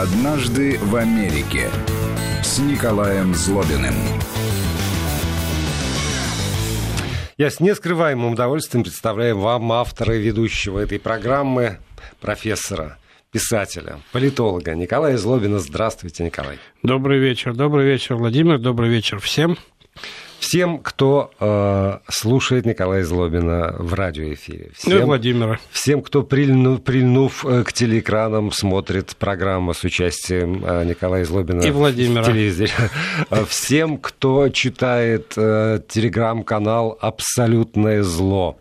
«Однажды в Америке» с Николаем Злобиным. Я с нескрываемым удовольствием представляю вам автора и ведущего этой программы, профессора, писателя, политолога Николая Злобина. Здравствуйте, Николай. Добрый вечер. Добрый вечер, Владимир. Добрый вечер всем. Всем, кто э, слушает Николая Злобина в радиоэфире. Всем, ну, Владимира. Всем, кто, прильнув, прильнув э, к телеэкранам, смотрит программу с участием э, Николая Злобина и Владимира. в телевизоре. Э, всем, кто читает э, телеграм-канал «Абсолютное зло».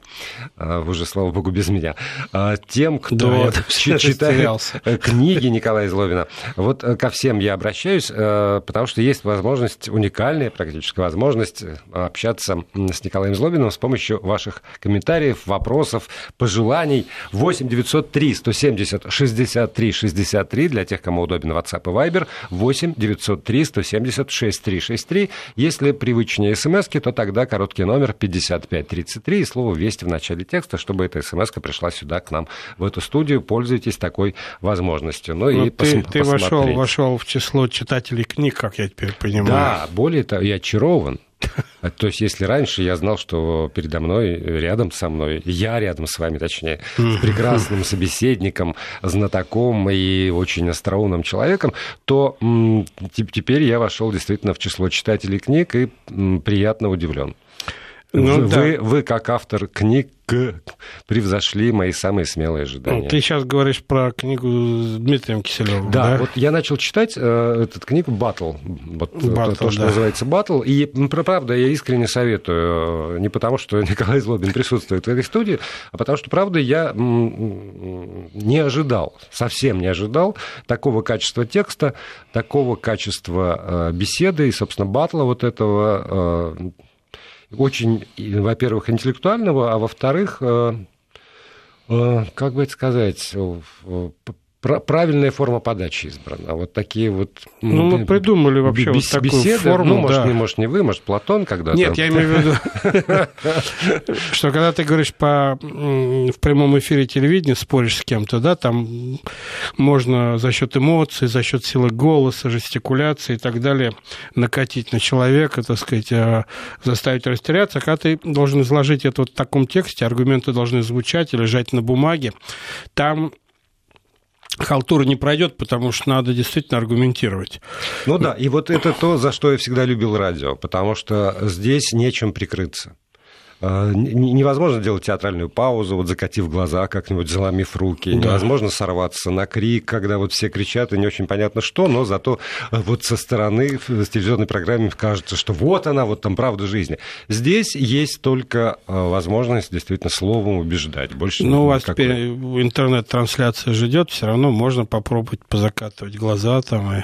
Э, вы же, слава богу, без меня. Э, тем, кто да, читает книги Николая Злобина. Вот ко всем я обращаюсь, потому что есть возможность, уникальная практически возможность общаться с Николаем Злобиным с помощью ваших комментариев, вопросов, пожеланий. 8 903 170 63 63 для тех, кому удобен WhatsApp и Viber. 8 903 170 63 63. Если привычнее смс то тогда короткий номер 5533 и слово «Вести» в начале текста, чтобы эта смс пришла сюда, к нам, в эту студию. Пользуйтесь такой возможностью. Ну, ну и ты, пос- ты вошел, вошел в число читателей книг, как я теперь понимаю. Да, более того, я очарован. А, то есть, если раньше я знал, что передо мной, рядом со мной, я рядом с вами, точнее, с прекрасным собеседником, знатоком и очень остроумным человеком, то теперь я вошел действительно в число читателей книг и приятно удивлен. Ну, вы, да. вы, как автор книг, превзошли мои самые смелые ожидания. Ты сейчас говоришь про книгу с Дмитрием Киселевым, да? Да, вот я начал читать э, эту книгу «Батл», вот Battle, то, что да. называется «Батл», и, правда, я искренне советую, э, не потому, что Николай Злобин присутствует в этой студии, а потому что, правда, я не ожидал, совсем не ожидал такого качества текста, такого качества э, беседы и, собственно, батла вот этого э, очень, во-первых, интеллектуального, а во-вторых, э, э, как бы это сказать, правильная форма подачи избрана. Вот такие вот... Ну, мы придумали вообще бес- вот такую беседы, форму. Ну, может, да. не, может, не вы, может, Платон когда-то. Нет, я имею в виду, что когда ты говоришь по, в прямом эфире телевидения, споришь с кем-то, да, там можно за счет эмоций, за счет силы голоса, жестикуляции и так далее накатить на человека, так сказать, а, заставить растеряться. Когда ты должен изложить это вот в таком тексте, аргументы должны звучать и лежать на бумаге, там халтура не пройдет, потому что надо действительно аргументировать. Ну да, и вот это то, за что я всегда любил радио, потому что здесь нечем прикрыться. А, невозможно делать театральную паузу, вот закатив глаза, как-нибудь заломив руки. Да. Невозможно сорваться на крик, когда вот все кричат, и не очень понятно что, но зато вот со стороны в телевизионной программе кажется, что вот она, вот там правда жизни. Здесь есть только а, возможность действительно словом убеждать. Больше ну, у вас никакой. теперь интернет-трансляция же идет, все равно можно попробовать позакатывать глаза там и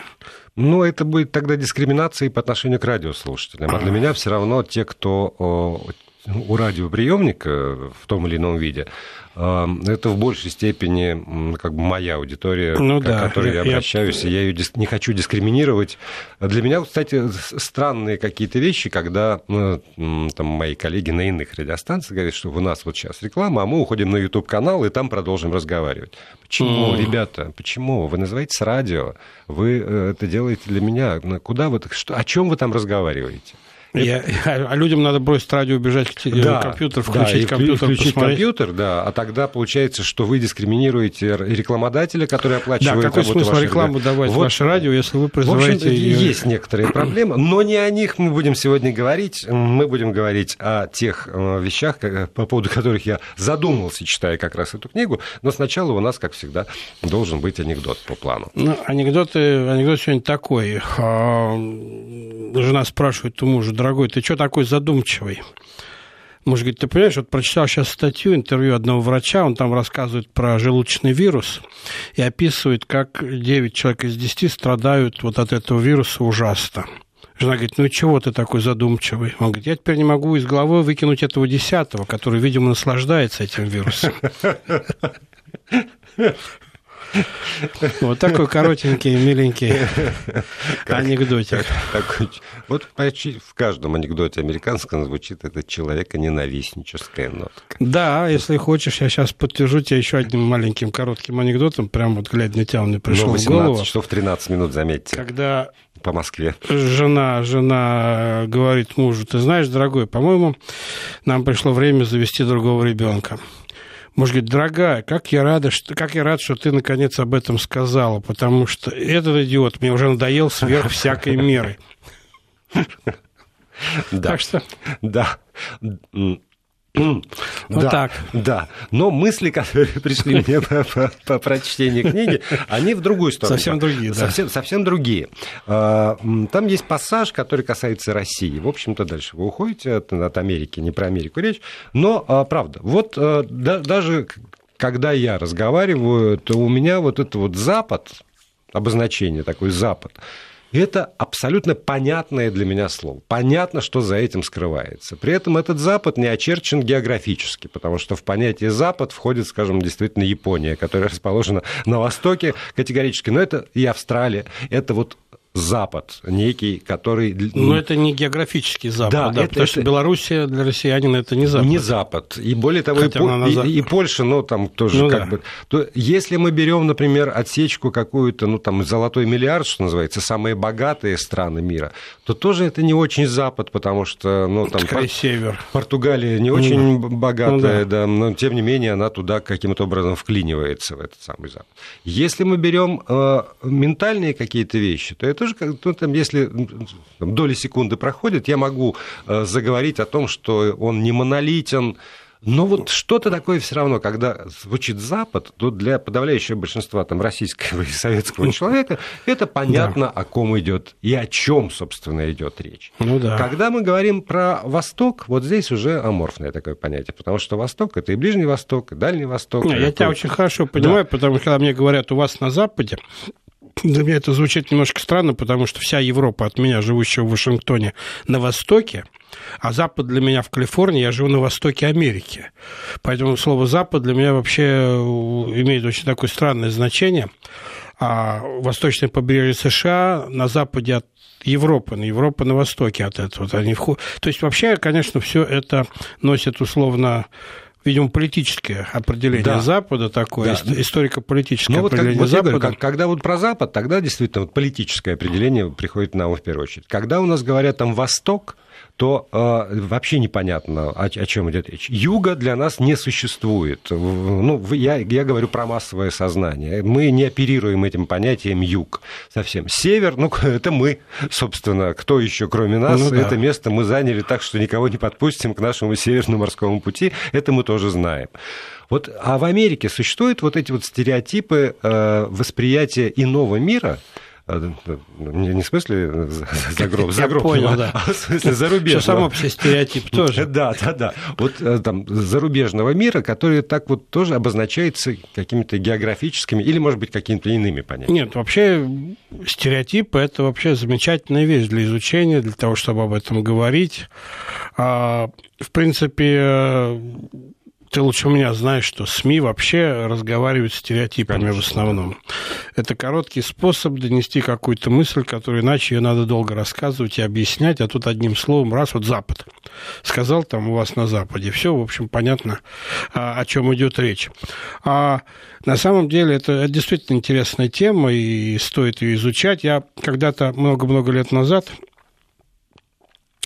ну, это будет тогда дискриминацией по отношению к радиослушателям. А для меня все равно те, кто у радиоприемника в том или ином виде, это в большей степени как бы моя аудитория, ну, к да, которой я, я обращаюсь, и я ее не хочу дискриминировать. Для меня, кстати, странные какие-то вещи, когда ну, там, мои коллеги на иных радиостанциях говорят, что у нас вот сейчас реклама, а мы уходим на YouTube-канал и там продолжим разговаривать. Почему, mm. ребята, почему? Вы называетесь радио, вы э, это делаете для меня. Куда вы, что, о чем вы там разговариваете? Я, а людям надо бросить радио, убежать к да, компьютер, включить да, компьютер, включить посмотреть. компьютер, да, а тогда получается, что вы дискриминируете рекламодателя, который оплачивает да, какой смысл ваших, рекламу да. давать вот, ваше радио, если вы призываете... В общем, ее... есть некоторые проблемы, но не о них мы будем сегодня говорить. Мы будем говорить о тех э, вещах, по поводу которых я задумался, читая как раз эту книгу, но сначала у нас, как всегда, должен быть анекдот по плану. Ну, анекдоты, анекдот сегодня такой. А, жена спрашивает у мужа, дорогой, ты что такой задумчивый? Муж говорит, ты понимаешь, вот прочитал сейчас статью, интервью одного врача, он там рассказывает про желудочный вирус и описывает, как 9 человек из 10 страдают вот от этого вируса ужасно. Жена говорит, ну чего ты такой задумчивый? Он говорит, я теперь не могу из головы выкинуть этого десятого, который, видимо, наслаждается этим вирусом. Вот такой коротенький, миленький анекдотик. Вот почти в каждом анекдоте американском звучит это человека-ненавистническая нотка. Да, если хочешь, я сейчас подтвержу тебя еще одним маленьким коротким анекдотом, прям вот глядя на тебя, он мне пришел в голову. часов 13 минут, заметьте. Когда по Москве. Жена, жена говорит мужу, ты знаешь, дорогой, по-моему, нам пришло время завести другого ребенка. Муж говорит, дорогая, как я, рада, что, как я рад, что ты наконец об этом сказала, потому что этот идиот мне уже надоел сверх всякой меры. Да. Так что... Да. Вот да, так. Да, но мысли, которые пришли мне по, по, по прочтению книги, они в другую сторону. Совсем другие, да. Совсем, совсем другие. А, там есть пассаж, который касается России. В общем-то, дальше вы уходите от, от Америки, не про Америку речь. Но, а, правда, вот а, да, даже когда я разговариваю, то у меня вот это вот Запад, обозначение такой Запад, это абсолютно понятное для меня слово. Понятно, что за этим скрывается. При этом этот Запад не очерчен географически, потому что в понятие Запад входит, скажем, действительно Япония, которая расположена на востоке категорически. Но это и Австралия. Это вот Запад некий, который... Но это не географический Запад, да, да это, потому это... что Белоруссия для россиянина это не Запад. Не Запад. И более того, и, и, и Польша, ну, там тоже ну, как да. бы... То, если мы берем, например, отсечку какую-то, ну, там, золотой миллиард, что называется, самые богатые страны мира, то тоже это не очень Запад, потому что, ну, там... Пор... север. Португалия не очень ну, богатая, ну, да. да, но тем не менее она туда каким-то образом вклинивается, в этот самый Запад. Если мы берем э, ментальные какие-то вещи, то это тоже, ну, там, если там, доли секунды проходят, я могу э, заговорить о том, что он не монолитен, но вот что-то такое все равно, когда звучит Запад, то для подавляющего большинства там, российского и советского человека это понятно, да. о ком идет и о чем, собственно, идет речь. Ну, да. Когда мы говорим про Восток, вот здесь уже аморфное такое понятие, потому что Восток это и Ближний Восток, и Дальний Восток. Не, я тебя очень хорошо понимаю, да. потому что когда мне говорят, у вас на Западе, для меня это звучит немножко странно, потому что вся Европа от меня, живущего в Вашингтоне, на востоке, а Запад для меня в Калифорнии, я живу на востоке Америки. Поэтому слово Запад для меня вообще э, имеет очень такое странное значение. А восточное побережье США на западе от Европы, на Европа на востоке от этого. Они вход... То есть вообще, конечно, все это носит условно видимо, политическое определение да. Запада такое, да. историко-политическое ну, определение вот, Запада. Говорю, когда вот про Запад, тогда действительно вот политическое определение приходит на ум в первую очередь. Когда у нас говорят там Восток, то э, вообще непонятно, о, о чем идет речь. Юга для нас не существует. Ну, я, я говорю про массовое сознание. Мы не оперируем этим понятием юг совсем. Север, ну, это мы, собственно, кто еще, кроме нас, ну, да. это место мы заняли так, что никого не подпустим к нашему северному морскому пути. Это мы тоже знаем. Вот, а в Америке существуют вот эти вот стереотипы э, восприятия иного мира – а, не в смысле за гроб, за гроб, понял, да. а в смысле зарубежного. Что само все стереотип тоже. Да, да, да. Вот э, там зарубежного мира, который так вот тоже обозначается какими-то географическими или, может быть, какими-то иными понятиями. Нет, вообще стереотипы – это вообще замечательная вещь для изучения, для того, чтобы об этом говорить. А, в принципе, ты лучше меня знаешь, что СМИ вообще разговаривают стереотипами Конечно, в основном. Да. Это короткий способ донести какую-то мысль, которую иначе ее надо долго рассказывать и объяснять, а тут одним словом раз вот Запад. Сказал там у вас на Западе. Все, в общем, понятно, а, о чем идет речь. А на самом деле это, это действительно интересная тема, и стоит ее изучать. Я когда-то много-много лет назад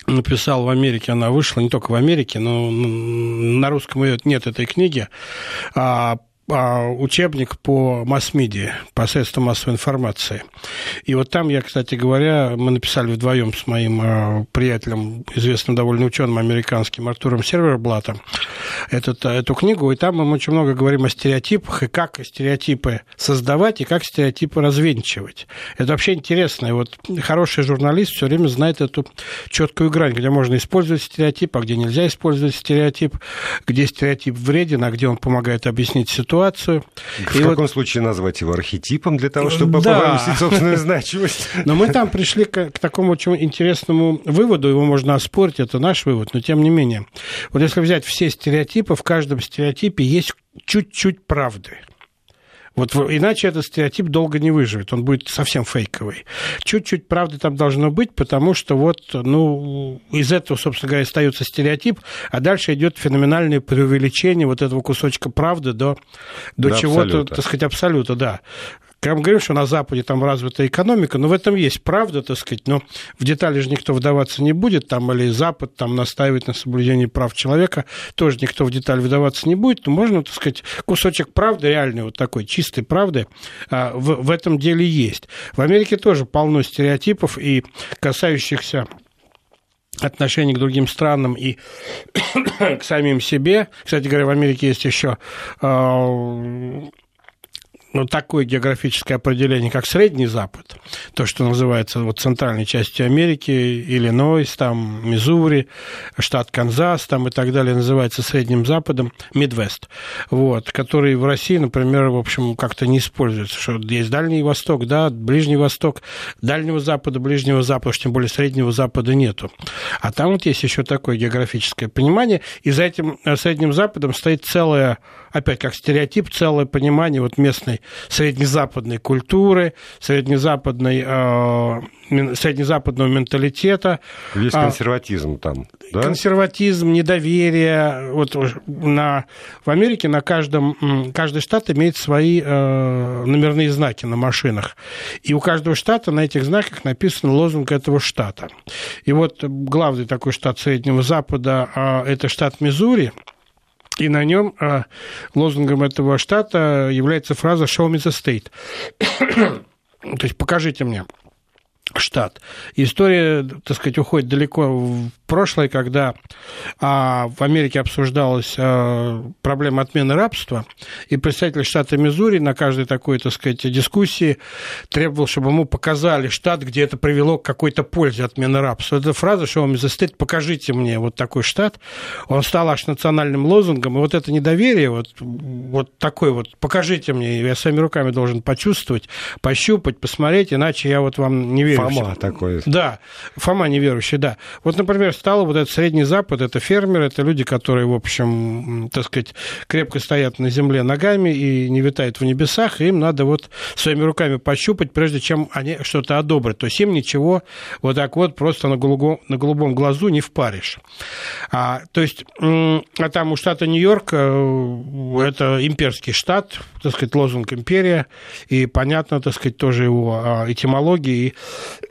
написал в Америке, она вышла не только в Америке, но на русском нет этой книги, а, учебник по масс-медиа, по средствам массовой информации. И вот там я, кстати говоря, мы написали вдвоем с моим а, приятелем, известным довольно ученым американским Артуром Серверблатом, этот, эту книгу, и там мы очень много говорим о стереотипах, и как стереотипы создавать, и как стереотипы развенчивать. Это вообще интересно. И вот хороший журналист все время знает эту четкую грань, где можно использовать стереотип, а где нельзя использовать стереотип, где стереотип вреден, а где он помогает объяснить ситуацию ситуацию. В и каком вот... случае назвать его архетипом для того, чтобы да. повысить собственную значимость? Но мы там пришли к, к такому очень интересному выводу, его можно оспорить, это наш вывод, но тем не менее. Вот если взять все стереотипы, в каждом стереотипе есть чуть-чуть правды. Вот иначе этот стереотип долго не выживет, он будет совсем фейковый. Чуть-чуть правды там должно быть, потому что вот, ну, из этого, собственно говоря, остается стереотип, а дальше идет феноменальное преувеличение вот этого кусочка правды до, до, до чего-то, так сказать, абсолюта, да. Когда мы говорим, что на Западе там развита экономика, но в этом есть правда, так сказать, но в детали же никто вдаваться не будет, там, или Запад там настаивает на соблюдении прав человека, тоже никто в детали вдаваться не будет, но можно, так сказать, кусочек правды, реальной вот такой чистой правды а, в, в этом деле есть. В Америке тоже полно стереотипов и касающихся отношений к другим странам и к самим себе. Кстати говоря, в Америке есть еще а, ну, такое географическое определение, как Средний Запад, то, что называется вот центральной частью Америки, Иллинойс, там, Миссури, штат Канзас, там и так далее, называется Средним Западом, Мидвест, вот, который в России, например, в общем, как-то не используется, что есть Дальний Восток, да, Ближний Восток, Дальнего Запада, Ближнего Запада, тем более Среднего Запада нету. А там вот есть еще такое географическое понимание, и за этим э, Средним Западом стоит целая, опять как стереотип, целое понимание вот местной среднезападной культуры, среднезападной, э, среднезападного менталитета. Есть а, консерватизм там, да? Консерватизм, недоверие. Вот на, в Америке на каждом, каждый штат имеет свои э, номерные знаки на машинах. И у каждого штата на этих знаках написан лозунг этого штата. И вот главный такой штат Среднего Запада э, – это штат Миссури – и на нем а, лозунгом этого штата является фраза «Show me the state». То есть покажите мне штат. История, так сказать, уходит далеко в прошлое, когда а, в Америке обсуждалась а, проблема отмены рабства, и представитель штата Миссури на каждой такой, так сказать, дискуссии требовал, чтобы ему показали штат, где это привело к какой-то пользе отмены рабства. Эта фраза, что он застыт, покажите мне вот такой штат, он стал аж национальным лозунгом, и вот это недоверие, вот, вот такой вот, покажите мне, я своими руками должен почувствовать, пощупать, посмотреть, иначе я вот вам не верю Фома такой. Да, Фома неверующий, да. Вот, например, стало вот этот Средний Запад, это фермеры, это люди, которые, в общем, так сказать, крепко стоят на земле ногами и не витают в небесах, и им надо вот своими руками пощупать, прежде чем они что-то одобрят. То есть им ничего вот так вот просто на голубом, на голубом глазу не впаришь. А, то есть, а там у штата Нью-Йорк э, это имперский штат, так сказать, лозунг империя, и понятно, так сказать, тоже его а, этимология и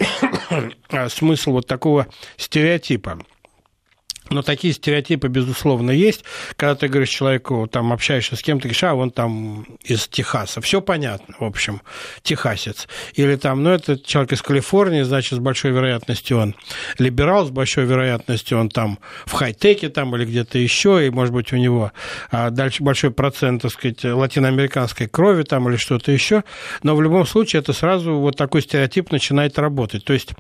смысл вот такого стереотипа. Но такие стереотипы, безусловно, есть. Когда ты говоришь человеку, там, общаешься с кем-то, говоришь, а, он там из Техаса. Все понятно, в общем, техасец. Или там, ну, это человек из Калифорнии, значит, с большой вероятностью он либерал, с большой вероятностью он там в хай-теке там или где-то еще, и, может быть, у него а дальше большой процент, так сказать, латиноамериканской крови там или что-то еще. Но в любом случае это сразу вот такой стереотип начинает работать. То есть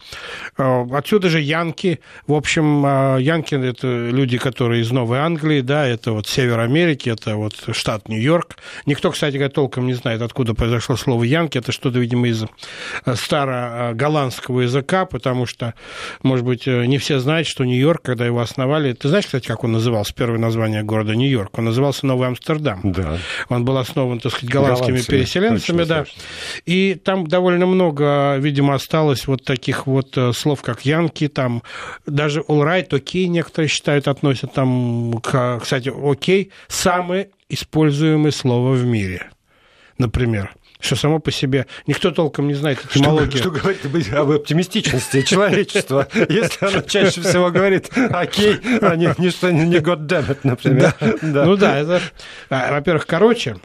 э, отсюда же янки, в общем, э, янки это люди, которые из Новой Англии, да, это вот Север Америки, это вот штат Нью-Йорк. Никто, кстати толком не знает, откуда произошло слово «янки». Это что-то, видимо, из э, старо-голландского языка, потому что, может быть, э, не все знают, что Нью-Йорк, когда его основали... Ты знаешь, кстати, как он назывался, первое название города Нью-Йорк? Он назывался Новый Амстердам. Да. Он был основан, так сказать, голландскими Голландцы, переселенцами, да. И там довольно много, видимо, осталось вот таких вот э, слов, как «янки», там даже «all right», «окей» некоторые считают, относят там, к, кстати, окей, самое используемое слово в мире, например что само по себе никто толком не знает этимологию. Что, что говорит об оптимистичности человечества, если оно чаще всего говорит окей, а не, не что не God damn it, например. Да. Да. Ну да, это, а, во-первых, короче,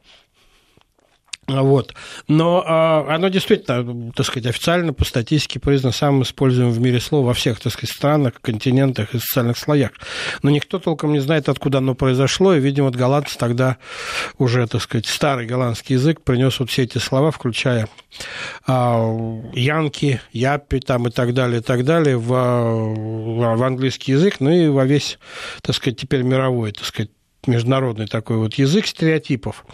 вот. Но а, оно действительно, так сказать, официально по статистике признано самым используемым в мире слово во всех, так сказать, странах, континентах и социальных слоях. Но никто толком не знает, откуда оно произошло, и, видимо, вот голландцы тогда уже, так сказать, старый голландский язык принес вот все эти слова, включая а, янки, япи там и так далее, и так далее, в, в английский язык, ну и во весь, так сказать, теперь мировой, так сказать, международный такой вот язык стереотипов.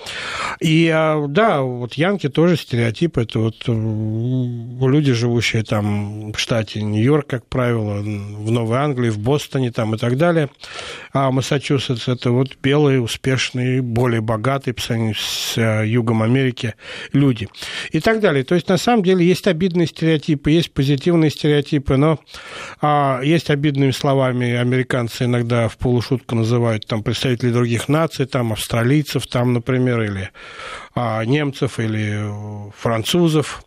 И а, да, вот Янки тоже стереотип. Это вот люди, живущие там в штате Нью-Йорк, как правило, в Новой Англии, в Бостоне там и так далее. А Массачусетс – это вот белые, успешные, более богатые по сравнению с э, Югом Америки люди. И так далее. То есть, на самом деле, есть обидные стереотипы, есть позитивные стереотипы, но а, есть обидными словами американцы иногда в полушутку называют там представителей других наций, там австралийцев, там, например, или немцев или французов.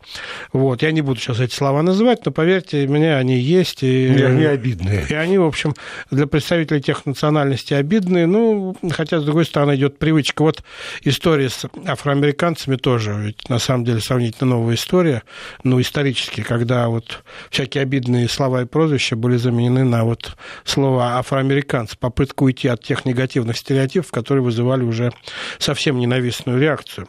Вот. Я не буду сейчас эти слова называть, но поверьте мне, они есть. И, и они обидные. И они, в общем, для представителей тех национальностей обидные. Ну, хотя, с другой стороны, идет привычка. Вот история с афроамериканцами тоже, ведь на самом деле сравнительно новая история, ну, исторически, когда вот всякие обидные слова и прозвища были заменены на вот слово афроамериканцы, попытку уйти от тех негативных стереотипов, которые вызывали уже совсем ненавистную реакцию.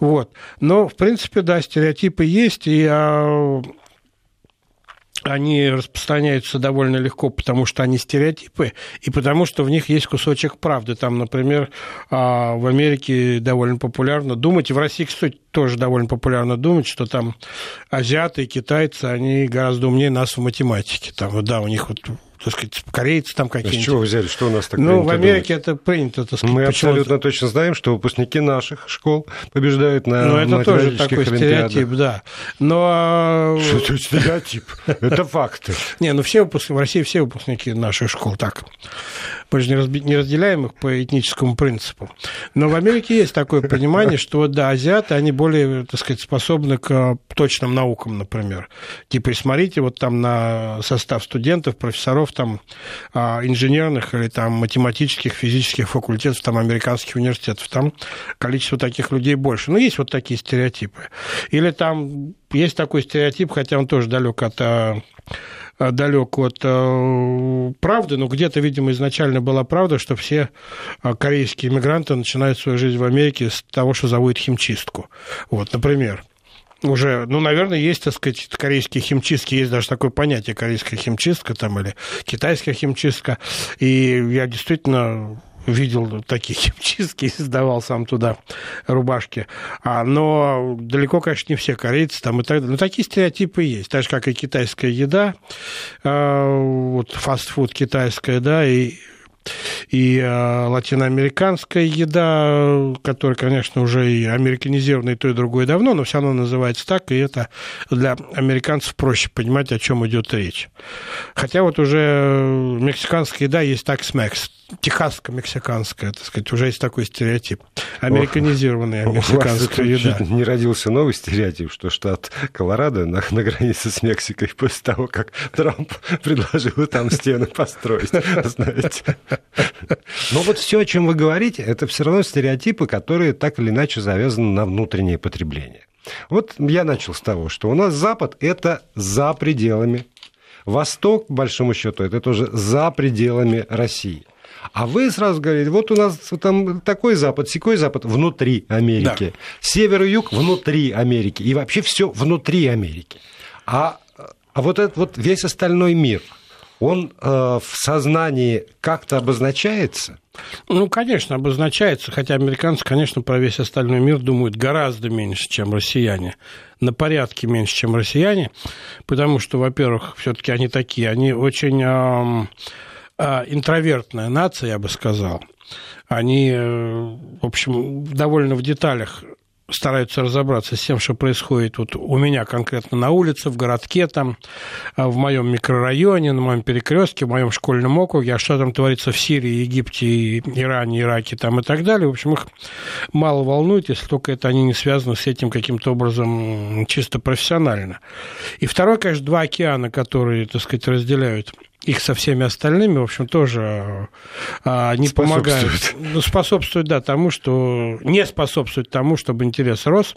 Вот. Но, в принципе, да, стереотипы есть, и а, они распространяются довольно легко, потому что они стереотипы, и потому что в них есть кусочек правды. Там, например, а, в Америке довольно популярно думать, и в России, кстати, тоже довольно популярно думать, что там азиаты и китайцы, они гораздо умнее нас в математике. Там, да, у них вот так сказать, корейцы там какие-нибудь. А с чего вы взяли, что у нас так Ну, в Америке думать? это принято, так сказать. Мы абсолютно точно знаем, что выпускники наших школ побеждают на Ну, это тоже такой стереотип, да. Но... Что это стереотип? Это факты. Не, ну все выпускники, в России все выпускники наших школ так. Мы же не разделяем их по этническому принципу. Но в Америке есть такое понимание, что, да, азиаты, они более, так сказать, способны к точным наукам, например. Типа, и смотрите вот там на состав студентов, профессоров, там, а, инженерных или там математических, физических факультетов, там, американских университетов. Там количество таких людей больше. Ну, есть вот такие стереотипы. Или там есть такой стереотип, хотя он тоже далек от Э, далек от э, правды, но где-то, видимо, изначально была правда, что все э, корейские иммигранты начинают свою жизнь в Америке с того, что заводят химчистку. Вот, например уже, ну, наверное, есть, так сказать, корейские химчистки, есть даже такое понятие корейская химчистка там или китайская химчистка. И я действительно видел такие химчистки и сдавал сам туда рубашки. А, но далеко, конечно, не все корейцы там и так далее. Но такие стереотипы есть. Так же, как и китайская еда, а, вот фастфуд китайская, да, и и э, латиноамериканская еда, которая, конечно, уже и американизирована и то, и другое давно, но все равно называется так, и это для американцев проще понимать, о чем идет речь. Хотя вот уже мексиканская еда есть так смекс, техасско-мексиканская, так сказать, уже есть такой стереотип. Американизированная мексиканская еда. Не родился новый стереотип, что штат Колорадо на, на границе с Мексикой после того, как Трамп предложил там стены построить, знаете. Но вот все, о чем вы говорите, это все равно стереотипы, которые так или иначе завязаны на внутреннее потребление. Вот я начал с того, что у нас Запад – это за пределами. Восток, по большому счету, это тоже за пределами России. А вы сразу говорите, вот у нас там такой Запад, секой Запад внутри Америки, да. север и юг внутри Америки, и вообще все внутри Америки. А, а вот этот вот весь остальной мир – он э, в сознании как-то обозначается? Ну, конечно, обозначается, хотя американцы, конечно, про весь остальной мир думают гораздо меньше, чем россияне, на порядке меньше, чем россияне, потому что, во-первых, все-таки они такие, они очень э, интровертная нация, я бы сказал. Они, э, в общем, довольно в деталях стараются разобраться с тем, что происходит вот у меня конкретно на улице, в городке, там, а, в моем микрорайоне, на моем перекрестке, в моем школьном округе, а что там творится в Сирии, Египте, Иране, Ираке там и так далее. В общем, их мало волнует, если только это они не связаны с этим каким-то образом чисто профессионально. И второй, конечно, два океана, которые, так сказать, разделяют их со всеми остальными, в общем, тоже а, не помогают. Ну, способствует, да, тому, что... Не способствует тому, чтобы интерес рос.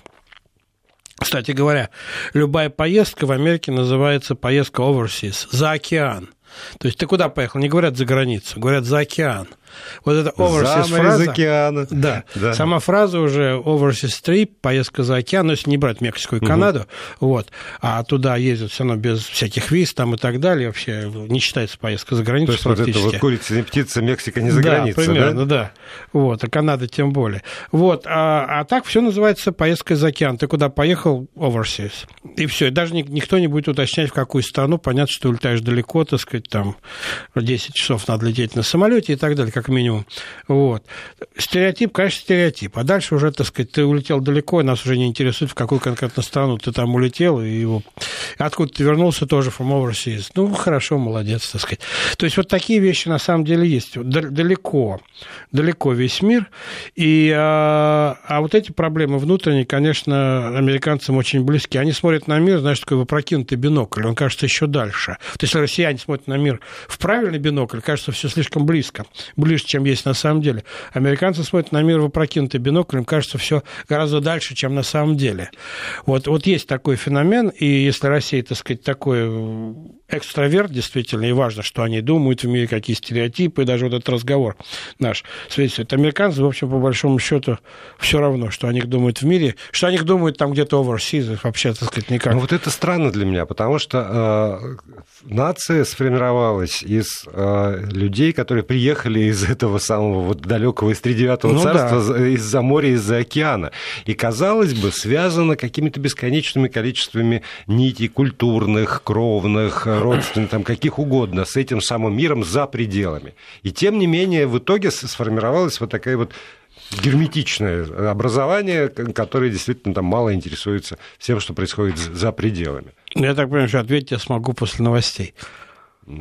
Кстати говоря, любая поездка в Америке называется поездка overseas, за океан. То есть ты куда поехал? Не говорят за границу, говорят за океан. Вот это overseas за фраза. Из океана. Да. да. Сама фраза уже overseas trip, поездка за океан, но если не брать Мексику и Канаду, угу. вот, а туда ездят все равно без всяких виз там и так далее, вообще не считается поездка за границу То есть вот это вот курица не птица, Мексика не за да, границей, примерно, да? да. Вот, а Канада тем более. Вот, а, а так все называется поездка за океан. Ты куда поехал? Overseas. И все. И даже никто не будет уточнять, в какую страну. Понятно, что улетаешь далеко, так сказать, там 10 часов надо лететь на самолете и так далее, как минимум. Вот. Стереотип, конечно, стереотип. А дальше уже, так сказать, ты улетел далеко, и нас уже не интересует, в какую конкретно страну ты там улетел, и его... откуда ты вернулся тоже from overseas. Ну, хорошо, молодец, так сказать. То есть вот такие вещи на самом деле есть. Далеко, далеко весь мир. И, а, а вот эти проблемы внутренние, конечно, американцам очень близки. Они смотрят на мир, знаешь, такой вопрокинутый бинокль, он кажется еще дальше. То есть, россияне смотрят на мир в правильный бинокль, кажется, все слишком близко, ближе, чем есть на самом деле. Американцы смотрят на мир в им кажется все гораздо дальше, чем на самом деле. Вот, вот есть такой феномен, и если Россия, так сказать, такой э, экстраверт действительно, и важно, что они думают в мире, какие стереотипы, и даже вот этот разговор наш свидетельствует. Американцы, в общем, по большому счету, все равно, что о них думают в мире, что о них думают там где-то overseas, вообще, так сказать, никак. Ну вот это странно для меня, потому что э, нация сформировалась из э, людей, которые приехали из этого самого вот далекого из тридевятого ну, царства, да. из-за моря, из-за океана. И, казалось бы, связано какими-то бесконечными количествами нитей культурных, кровных, родственных, там, каких угодно, с этим самым миром за пределами. И, тем не менее, в итоге сформировалась вот такая вот герметичное образование, которое действительно там мало интересуется всем, что происходит за пределами. Я так понимаю, что ответить я смогу после новостей.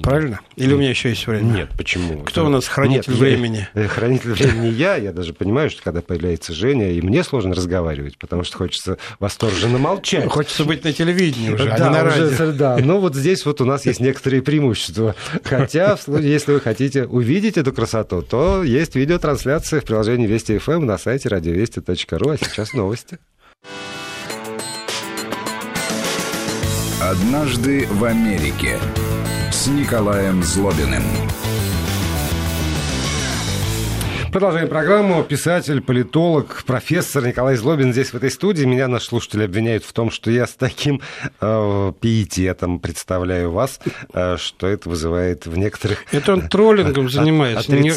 Правильно? Или у меня еще есть время? Нет, почему? Кто у нас хранитель Нет, времени? Я, хранитель времени я. Я даже понимаю, что когда появляется Женя, и мне сложно разговаривать, потому что хочется восторженно молчать. Ну, хочется быть на телевидении уже, да, а не на радио. Уже, да, ну вот здесь вот у нас есть некоторые преимущества. Хотя, если вы хотите увидеть эту красоту, то есть видеотрансляция в приложении Вести ФМ на сайте радиовести.ру. А сейчас новости. Однажды в Америке с Николаем Злобиным. Продолжаем программу. Писатель, политолог, профессор Николай Злобин здесь, в этой студии. Меня наши слушатели обвиняют в том, что я с таким э, пиететом представляю вас, э, что это вызывает в некоторых... Это он троллингом э, занимается. Не,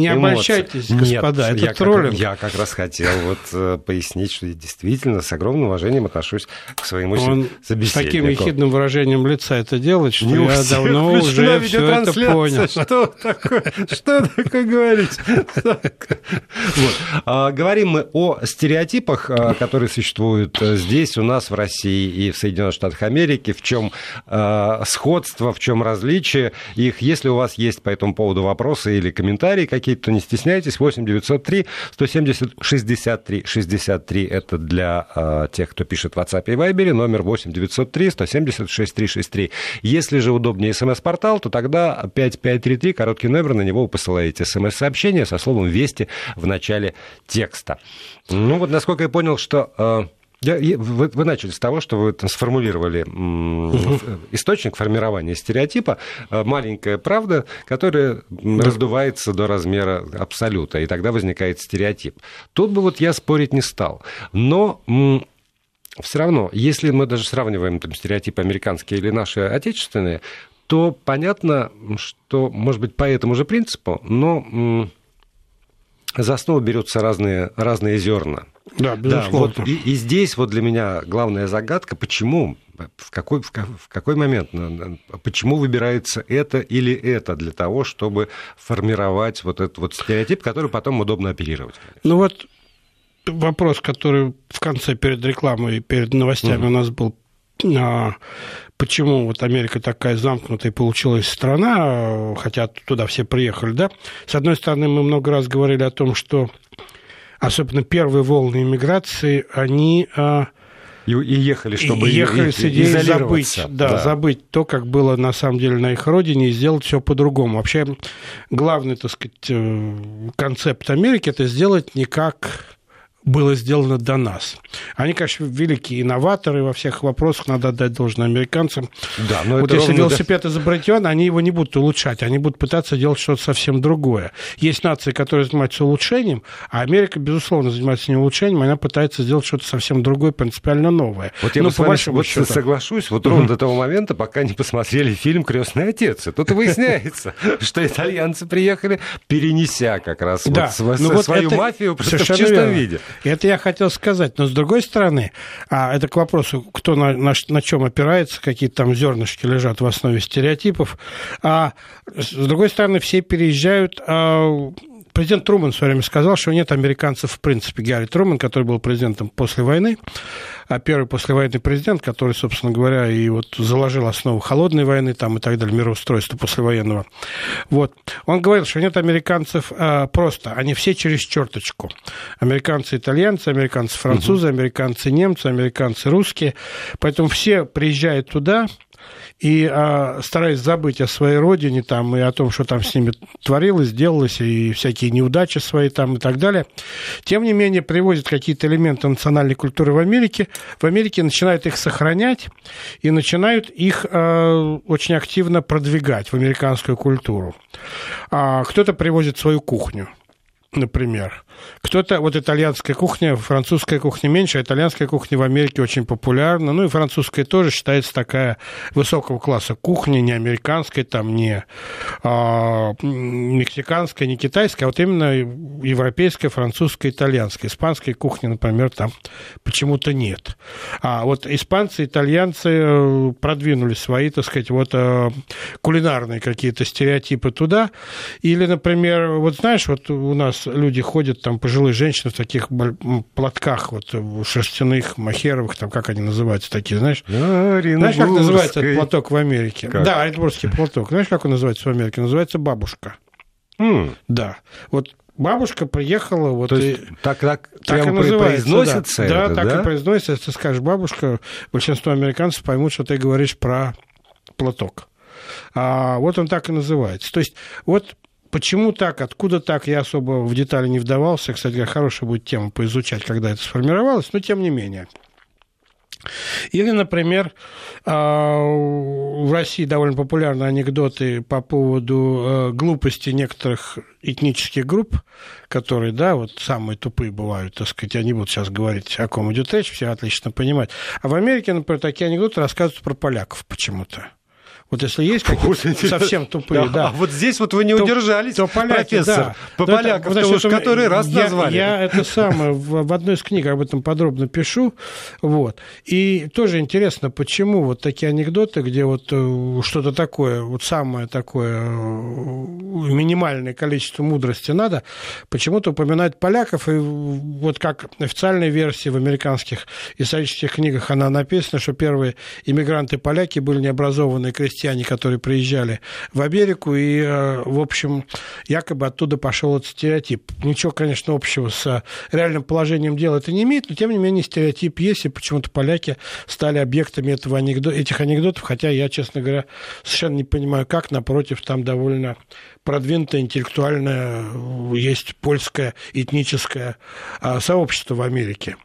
не обольщайтесь, господа, Нет, это я троллинг. Как, я как раз хотел вот э, пояснить, что я действительно с огромным уважением отношусь к своему он собеседнику. с таким ехидным выражением лица это делает, что не я давно уже все это понял. Что такое, что такое говорить? Вот. А, говорим мы о стереотипах, а, которые существуют э, здесь, у нас, в России и в Соединенных Штатах Америки. В чем а, сходство, в чем различие их. Если у вас есть по этому поводу вопросы или комментарии какие-то, то не стесняйтесь. 8 903 170 63 63. Это для тех, кто пишет в WhatsApp и Viber. Номер 8 903 170 6363. Если же удобнее смс-портал, то тогда 5533, короткий номер, на него вы посылаете смс-сообщение со словом «Вести» в начале текста. Ну вот, насколько я понял, что... Э, я, вы, вы начали с того, что вы там сформулировали угу. источник формирования стереотипа, э, маленькая правда, которая да. раздувается до размера абсолюта, и тогда возникает стереотип. Тут бы вот я спорить не стал. Но все равно, если мы даже сравниваем там, стереотипы американские или наши отечественные, то понятно, что, может быть, по этому же принципу, но за основу берутся разные, разные зерна. Да, безусловно. Да, вот, и, и здесь вот для меня главная загадка, почему, в какой, в какой момент, почему выбирается это или это для того, чтобы формировать вот этот вот стереотип, который потом удобно оперировать. Конечно. Ну вот вопрос, который в конце перед рекламой, перед новостями mm-hmm. у нас был а, почему вот Америка такая замкнутая получилась страна, хотя туда все приехали, да? С одной стороны, мы много раз говорили о том, что особенно первые волны иммиграции, они а, и, и ехали, чтобы и ехали с идеей забыть, да, да. забыть то, как было на самом деле на их родине, и сделать все по-другому. Вообще, главный, так сказать, э, концепт Америки это сделать не как было сделано до нас. Они, конечно, великие инноваторы во всех вопросах, надо отдать должное американцам. Да, но вот это если велосипед да... изобретен, они его не будут улучшать, они будут пытаться делать что-то совсем другое. Есть нации, которые занимаются улучшением, а Америка, безусловно, занимается не улучшением, она пытается сделать что-то совсем другое, принципиально новое. Вот я ну, по вашему вот счету... соглашусь, вот ровно до того момента, пока не посмотрели фильм «Крестный отец». И тут выясняется, что итальянцы приехали, перенеся как раз ну свою мафию в чистом виде. Это я хотел сказать. Но с другой стороны, а это к вопросу, кто на, на, на чем опирается, какие там зернышки лежат в основе стереотипов. А с другой стороны, все переезжают а, Президент Труман в свое время сказал, что нет американцев в принципе. Гарри Труман, который был президентом после войны, а первый послевоенный президент, который, собственно говоря, и вот заложил основу холодной войны там, и так далее, мироустройства послевоенного. Вот. Он говорил, что нет американцев а, просто, они все через черточку. Американцы итальянцы, американцы французы, американцы немцы, американцы русские. Поэтому все приезжают туда, и а, стараясь забыть о своей родине там, и о том, что там с ними творилось, делалось, и всякие неудачи свои там и так далее, тем не менее привозят какие-то элементы национальной культуры в Америке, в Америке начинают их сохранять и начинают их а, очень активно продвигать в американскую культуру. А, кто-то привозит свою кухню например. Кто-то, вот итальянская кухня, французская кухня меньше, а итальянская кухня в Америке очень популярна, ну и французская тоже считается такая высокого класса кухня, не американская, там, не а, мексиканская, не китайская, а вот именно европейская, французская, итальянская. Испанской кухни, например, там почему-то нет. А вот испанцы, итальянцы э, продвинули свои, так сказать, вот э, кулинарные какие-то стереотипы туда. Или, например, вот знаешь, вот у нас люди ходят, там пожилые женщины в таких платках вот шерстяных, махеровых, там как они называются такие, знаешь? Знаешь, как называется этот платок в Америке? Как? Да, оренбургский платок. Знаешь, как он называется в Америке? Называется бабушка. Mm. Да. Вот бабушка приехала, вот То есть, и... так, так, так и произносится да. это, да, так да? и произносится. Если ты скажешь бабушка, большинство американцев поймут, что ты говоришь про платок. А вот он так и называется. То есть вот Почему так, откуда так, я особо в детали не вдавался. Кстати, хорошая будет тема поизучать, когда это сформировалось, но тем не менее. Или, например, а, в России довольно популярны анекдоты по поводу э, глупости некоторых этнических групп, которые, да, вот самые тупые бывают, так сказать, они будут сейчас говорить, о ком идет речь, все отлично понимают. А в Америке, например, такие анекдоты рассказывают про поляков почему-то. Вот если есть какие-то совсем тупые, да, да. А вот здесь вот вы не то, удержались, то поляки, профессор. Да. По полякам это, уж который раз я, назвали. Я это самое в, в одной из книг об этом подробно пишу. Вот. И тоже интересно, почему вот такие анекдоты, где вот э, что-то такое, вот самое такое э, минимальное количество мудрости надо, почему-то упоминают поляков, и вот как официальная версия в американских исторических книгах она написана, что первые иммигранты-поляки были необразованные крестьяне, крестьяне, которые приезжали в Америку, и, э, в общем, якобы оттуда пошел этот стереотип. Ничего, конечно, общего с реальным положением дела это не имеет, но, тем не менее, стереотип есть, и почему-то поляки стали объектами этого анекдот, этих анекдотов, хотя я, честно говоря, совершенно не понимаю, как, напротив, там довольно продвинутое интеллектуальное есть польское этническое сообщество в Америке.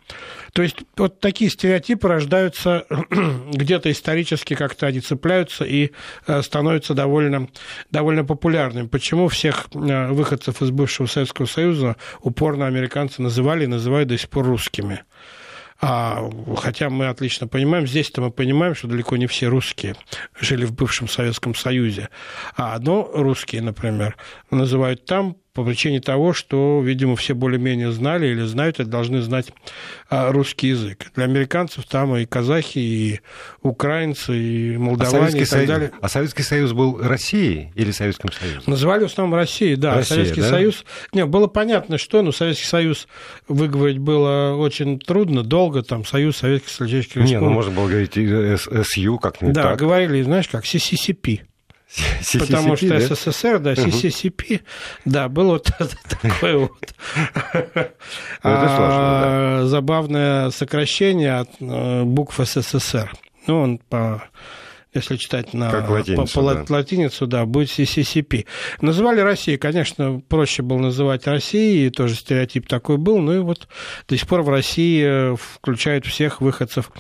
То есть вот такие стереотипы рождаются где-то исторически, как-то они цепляются и э, становятся довольно, довольно популярными. Почему всех э, выходцев из бывшего Советского Союза упорно американцы называли и называют до сих пор русскими? А, хотя мы отлично понимаем, здесь-то мы понимаем, что далеко не все русские жили в бывшем Советском Союзе. А одно русские, например, называют там по причине того, что, видимо, все более-менее знали или знают, и должны знать а, русский язык. Для американцев там и казахи, и украинцы, и молдаване а и так Союз, далее. А Советский Союз был Россией или Советским Союзом? Называли в основном Россией, да. Россия, Советский да? Союз... Не, было понятно, что, но Советский Союз выговорить было очень трудно, долго, там, Союз Советских Социалистических Республик. Не, ну можно было говорить СЮ как-нибудь Да, так. говорили, знаешь, как CCCP. Потому что да? СССР, да, CCCP, да, было вот такое вот а, забавное сокращение от э, букв СССР. Ну, он по если читать на, как латиницу, по, по да. латиницу, да, будет CCCP. Называли Россию, конечно, проще было называть Россией, тоже стереотип такой был, ну и вот до сих пор в России включают всех выходцев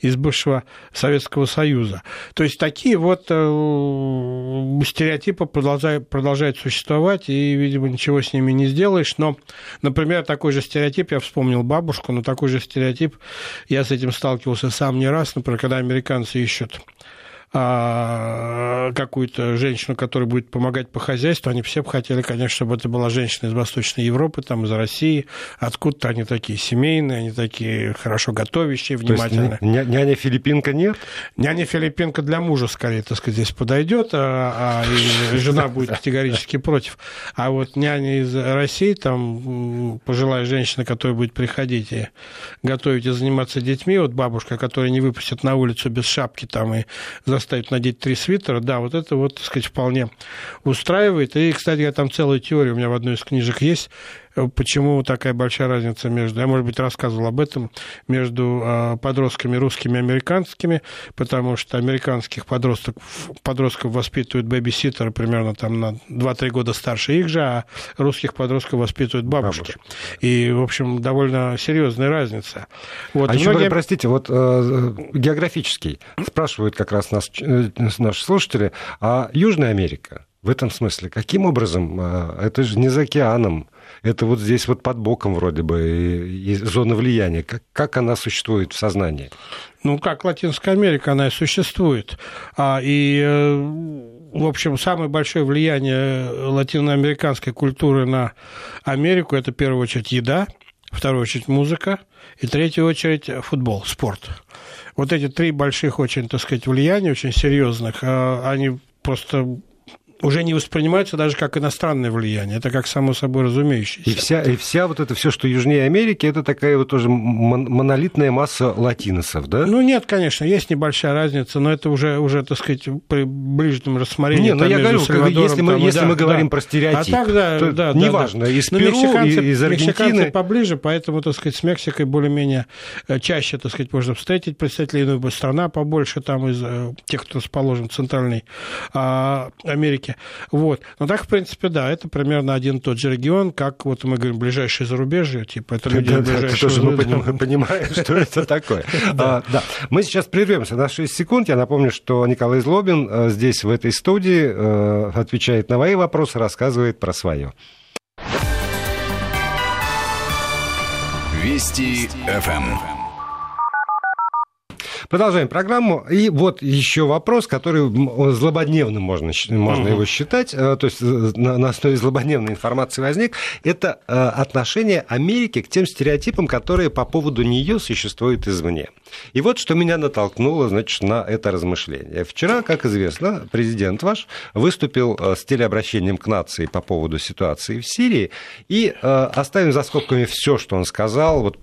из бывшего Советского Союза. То есть такие вот э, стереотипы продолжают, продолжают существовать, и, видимо, ничего с ними не сделаешь. Но, например, такой же стереотип, я вспомнил бабушку, но такой же стереотип, я с этим сталкивался сам не раз, например, когда американцы ищут а, какую-то женщину, которая будет помогать по хозяйству, они все бы хотели, конечно, чтобы это была женщина из Восточной Европы, там, из России. Откуда-то они такие семейные, они такие хорошо готовящие, внимательные. То есть няня-филиппинка нет? Няня-филиппинка для мужа, скорее, так сказать, здесь подойдет, а, а жена будет категорически против. А вот няня из России, там, пожилая женщина, которая будет приходить и готовить и заниматься детьми, вот бабушка, которая не выпустит на улицу без шапки там и за заставить надеть три свитера, да, вот это вот, так сказать, вполне устраивает. И, кстати, я там целая теория у меня в одной из книжек есть, почему такая большая разница между, я, может быть, рассказывал об этом, между э, подростками русскими и американскими, потому что американских подростков, подростков воспитывают бэби-ситтеры примерно там на 2-3 года старше их же, а русских подростков воспитывают бабушки. бабушки. И, в общем, довольно серьезная разница. Вот, а многие... еще, простите, вот э, географический, спрашивают как раз нас, э, наши слушатели, а Южная Америка, в этом смысле, каким образом? Это же не за океаном это вот здесь вот под боком вроде бы и, и зона влияния. Как, как она существует в сознании? Ну, как Латинская Америка, она и существует. А, и, э, в общем, самое большое влияние латиноамериканской культуры на Америку – это, в первую очередь, еда, в вторую очередь, музыка, и в третью очередь, футбол, спорт. Вот эти три больших очень, так сказать, влияния, очень серьезных, а, они просто уже не воспринимаются даже как иностранное влияние. Это как само собой разумеющееся. И вся, и вся вот это все, что южнее Америки, это такая вот тоже монолитная масса латиносов, да? Ну, нет, конечно, есть небольшая разница, но это уже, уже так сказать, при ближнем рассмотрении. Не, но ну, я говорю, если, мы, там, если да, мы говорим да. про стереотип, а так, да, то да, неважно, да, из но Перу, мексиканцы, из Аргентины. Мексиканцы поближе, поэтому, так сказать, с Мексикой более-менее э, чаще, так сказать, можно встретить представителей иной страна побольше там из э, тех, кто расположен в Центральной а, Америке. Америки. Вот. Но так, в принципе, да, это примерно один и тот же регион, как вот мы говорим, ближайшее зарубежье, типа это люди да, ближайшего... Да, мы понимаем, что это такое. А, да. Мы сейчас прервемся на 6 секунд. Я напомню, что Николай Злобин э, здесь, в этой студии, э, отвечает на мои вопросы, рассказывает про свое. Вести ФМ. Продолжаем программу. И вот еще вопрос, который злободневным можно, можно угу. его считать, э, то есть э, на, на основе злободневной информации возник, это э, отношение Америки к тем стереотипам, которые по поводу нее существуют извне. И вот что меня натолкнуло, значит, на это размышление. Вчера, как известно, президент ваш выступил с телеобращением к нации по поводу ситуации в Сирии, и оставим за скобками все, что он сказал, вот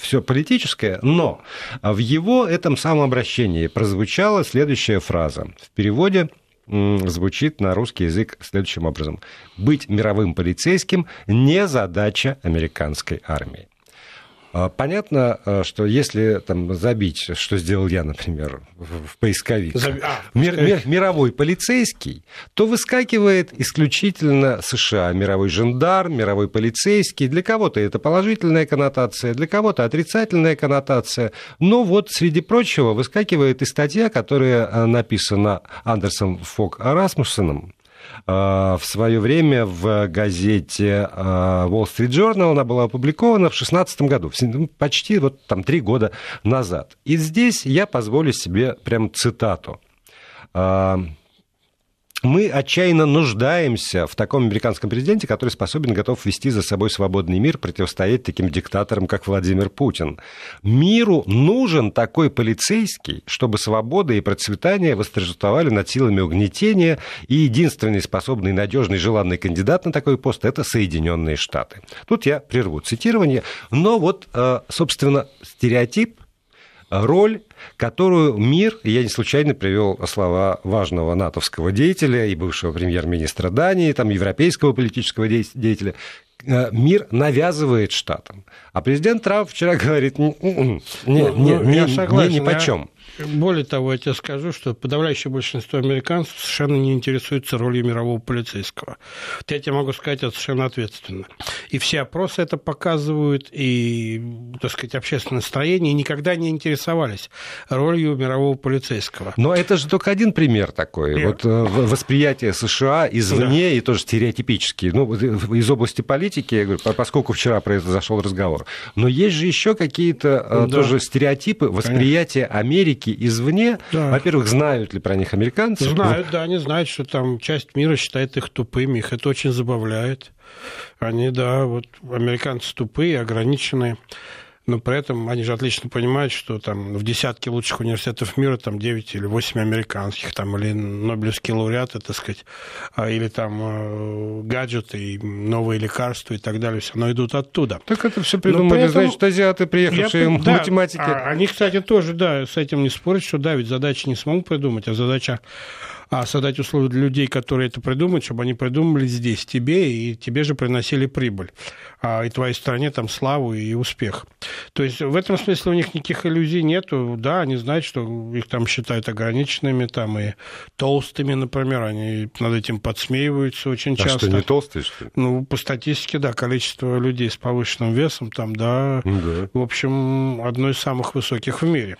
все политическое, но в его этом самом обращении прозвучала следующая фраза. В переводе звучит на русский язык следующим образом. «Быть мировым полицейским не задача американской армии». А, понятно, а, что если там забить, что сделал я, например, в поисковик, Заби... а, мир, мир, мировой полицейский, то выскакивает исключительно США, мировой жандарм, мировой полицейский. Для кого-то это положительная коннотация, для кого-то отрицательная коннотация. Но вот, среди прочего, выскакивает и статья, которая написана Андерсом Фок Расмуссеном, в свое время в газете э, Wall Street Journal. Она была опубликована в 2016 году, ну, почти вот там три года назад. И здесь я позволю себе прям цитату. Мы отчаянно нуждаемся в таком американском президенте, который способен, готов вести за собой свободный мир, противостоять таким диктаторам, как Владимир Путин. Миру нужен такой полицейский, чтобы свобода и процветание восторжествовали над силами угнетения, и единственный способный, надежный, желанный кандидат на такой пост – это Соединенные Штаты. Тут я прерву цитирование, но вот, э, собственно, стереотип, роль которую мир, я не случайно привел слова важного натовского деятеля и бывшего премьер-министра Дании, там, европейского политического деятеля, э, мир навязывает штатам. А президент Трамп вчера говорит, не, не, не, не, не, не, не, не почем. Более того, я тебе скажу, что подавляющее большинство американцев совершенно не интересуется ролью мирового полицейского. Вот я тебе могу сказать это совершенно ответственно. И все опросы это показывают, и, так сказать, общественное настроение никогда не интересовались ролью мирового полицейского. Но это же только один пример такой. Нет. Вот э, восприятие США извне да. и тоже стереотипические. Ну, из области политики, я говорю, поскольку вчера произошел разговор. Но есть же еще какие-то э, да. тоже стереотипы восприятия Конечно. Америки извне. Да. Во-первых, знают ли про них американцы? Знают, да, они знают, что там часть мира считает их тупыми, их это очень забавляет. Они, да, вот американцы тупые, ограниченные но при этом они же отлично понимают, что там в десятке лучших университетов мира там 9 или 8 американских, там, или Нобелевские лауреаты, так сказать, а, или там э, гаджеты, и новые лекарства и так далее, все равно идут оттуда. Так это все придумали, этом, значит, азиаты, приехавшие я, да, математики. А, они, кстати, тоже, да, с этим не спорят, что да, ведь задачи не смогут придумать, а задача а создать условия для людей, которые это придумают, чтобы они придумали здесь тебе, и тебе же приносили прибыль, а, и твоей стране там славу и успех. То есть в этом смысле у них никаких иллюзий нету. Да, они знают, что их там считают ограниченными, там и толстыми, например, они над этим подсмеиваются очень а часто. что, не толстые, что ли? Ну, по статистике, да, количество людей с повышенным весом там, да, ну, да. в общем, одно из самых высоких в мире.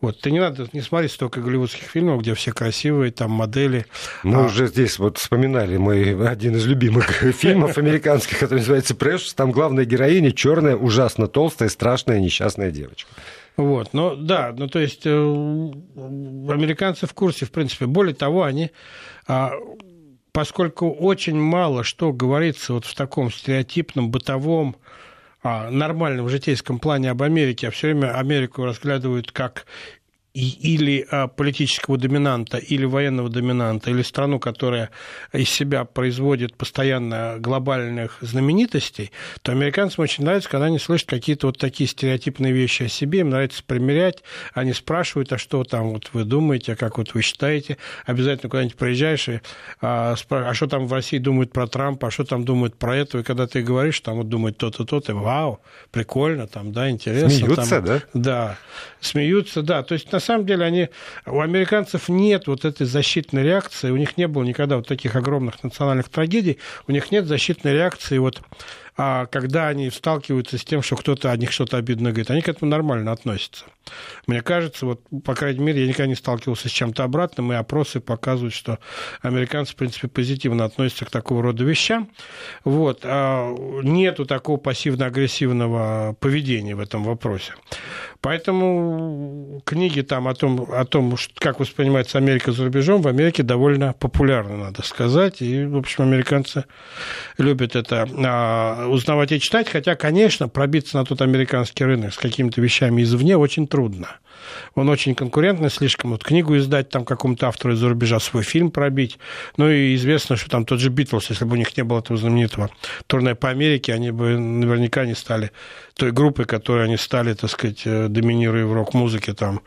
Вот, ты не надо не смотреть столько голливудских фильмов, где все красивые, там модели. Мы а... уже здесь вот вспоминали мой один из любимых фильмов американских, который называется «Прэш». Там главная героиня черная, ужасно толстая, страшная, несчастная девочка. Вот, ну да, ну то есть э, американцы в курсе, в принципе. Более того, они а, поскольку очень мало что говорится вот в таком стереотипном, бытовом, нормальном житейском плане об Америке, а все время Америку разглядывают как или а, политического доминанта, или военного доминанта, или страну, которая из себя производит постоянно глобальных знаменитостей, то американцам очень нравится, когда они слышат какие-то вот такие стереотипные вещи о себе, им нравится примерять, они спрашивают, а что там вот вы думаете, а как вот вы считаете, обязательно куда-нибудь приезжаешь и а, спрашиваешь, а что там в России думают про Трампа, а что там думают про этого, и когда ты говоришь, там вот думают то-то, то-то, вау, прикольно, там, да, интересно. Смеются, там, да? Да, смеются, да, то есть на самом деле они, у американцев нет вот этой защитной реакции, у них не было никогда вот таких огромных национальных трагедий, у них нет защитной реакции вот а когда они сталкиваются с тем, что кто-то о них что-то обидно говорит, они к этому нормально относятся. Мне кажется, вот, по крайней мере, я никогда не сталкивался с чем-то обратным, и опросы показывают, что американцы, в принципе, позитивно относятся к такого рода вещам. Вот. А нету такого пассивно-агрессивного поведения в этом вопросе. Поэтому книги там о том, о том, как воспринимается Америка за рубежом, в Америке довольно популярны, надо сказать. И, в общем, американцы любят это а, узнавать и читать. Хотя, конечно, пробиться на тот американский рынок с какими-то вещами извне очень трудно. Он очень конкурентный слишком. Вот книгу издать там какому-то автору из-за рубежа, свой фильм пробить. Ну и известно, что там тот же Битлз, если бы у них не было этого знаменитого турне по Америке, они бы наверняка не стали той группой, которой они стали, так сказать, э, доминируя в рок-музыке там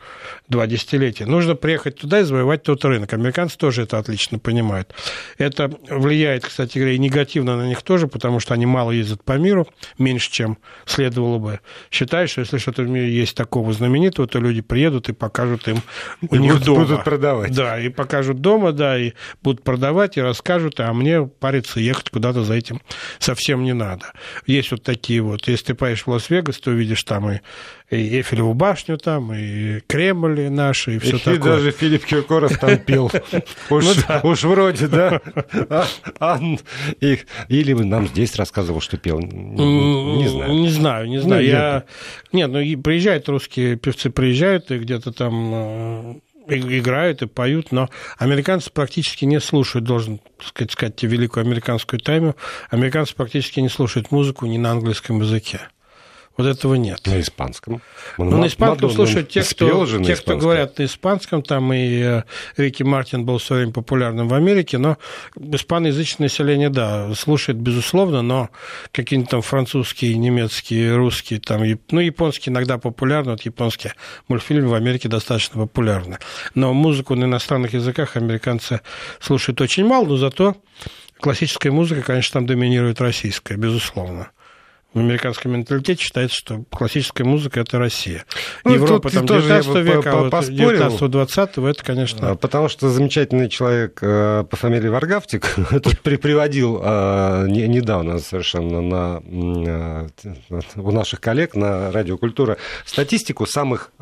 два десятилетия. Нужно приехать туда и завоевать тот рынок. Американцы тоже это отлично понимают. Это влияет, кстати говоря, и негативно на них тоже, потому что они мало ездят по миру, меньше, чем следовало бы. Считаю, что если что-то в мире есть такого знаменитого, то люди приедут и покажут им у и них будут, дома. Будут продавать. Да, и покажут дома, да, и будут продавать, и расскажут, а мне париться ехать куда-то за этим совсем не надо. Есть вот такие вот, если ты поедешь в Лас-Вегас, ты увидишь там и, и Эйфелеву башню там, и Кремль наши, и все такое. И даже Филипп Киркоров там пел. Ну уж вроде, да. А, а, или нам здесь рассказывал, что пел. Не знаю. Не знаю, не знаю. Я... Нет, ну приезжают русские певцы, приезжают и где-то там э, играют и поют, но американцы практически не слушают, должен сказать, сказать великую американскую тайну, американцы практически не слушают музыку ни на английском языке. Вот этого нет. На испанском? Ну, на испанском Мадонна слушают те, кто, те, кто говорят на испанском. Там и э, Рики Мартин был в свое время популярным в Америке, но испаноязычное население, да, слушает, безусловно, но какие-нибудь там французские, немецкие, русские, там, ну, японские иногда популярны, вот японские мультфильмы в Америке достаточно популярны. Но музыку на иностранных языках американцы слушают очень мало, но зато классическая музыка, конечно, там доминирует российская, безусловно. В американском менталитете считается, что классическая музыка – это Россия. Ну, Европа там 19 века, а вот 19-20 это, конечно... А, потому что замечательный человек э, по фамилии Варгавтик тут приводил э, недавно совершенно на, э, у наших коллег на Радиокультура статистику самых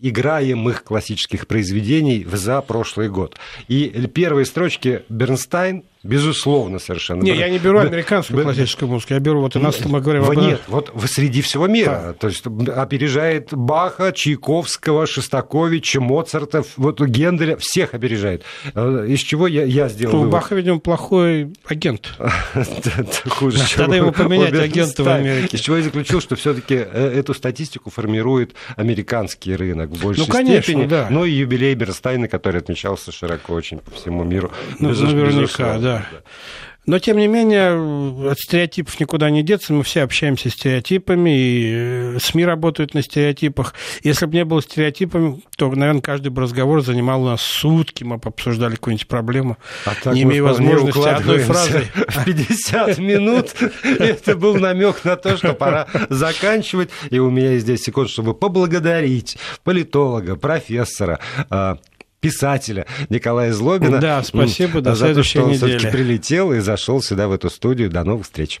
играемых классических произведений за прошлый год. И первые строчки Бернстайн Безусловно, совершенно. Не, я не беру американскую Б... классическую музыку, я беру вот нас мы говорим об... Нет, вот среди всего мира. Да. То есть опережает Баха, Чайковского, Шостаковича, Моцарта, вот Генделя, всех опережает. Э, из чего я, я сделал Ну, Баха, видимо, плохой агент. Хуже, Надо его поменять агента в Америке. Из чего я заключил, что все таки э, эту статистику формирует американский рынок в большей ну, степени. Да. Но и юбилей Берстайна, который отмечался широко очень по всему миру. Ну, наверняка, да да. Но, тем не менее, от стереотипов никуда не деться. Мы все общаемся с стереотипами, и э, СМИ работают на стереотипах. Если бы не было стереотипами, то, наверное, каждый бы разговор занимал у нас сутки, мы бы обсуждали какую-нибудь проблему, а не имея возможности одной фразой. В 50 минут это был намек на то, что пора заканчивать. И у меня есть 10 секунд, чтобы поблагодарить политолога, профессора, а, писателя Николая Злобина. Да, спасибо, до за следующей то, что он недели. прилетел и зашел сюда, в эту студию. До новых встреч.